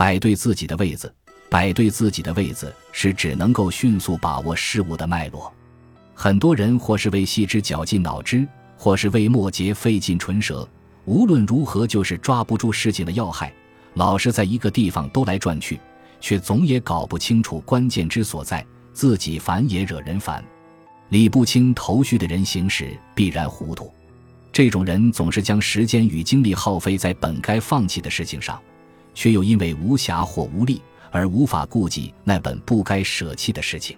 摆对自己的位子，摆对自己的位子是只能够迅速把握事物的脉络。很多人或是为细枝绞尽脑汁，或是为末节费尽唇舌，无论如何就是抓不住事情的要害，老是在一个地方兜来转去，却总也搞不清楚关键之所在，自己烦也惹人烦。理不清头绪的人行事必然糊涂。这种人总是将时间与精力耗费在本该放弃的事情上，却又因为无暇或无力而无法顾及那本不该舍弃的事情。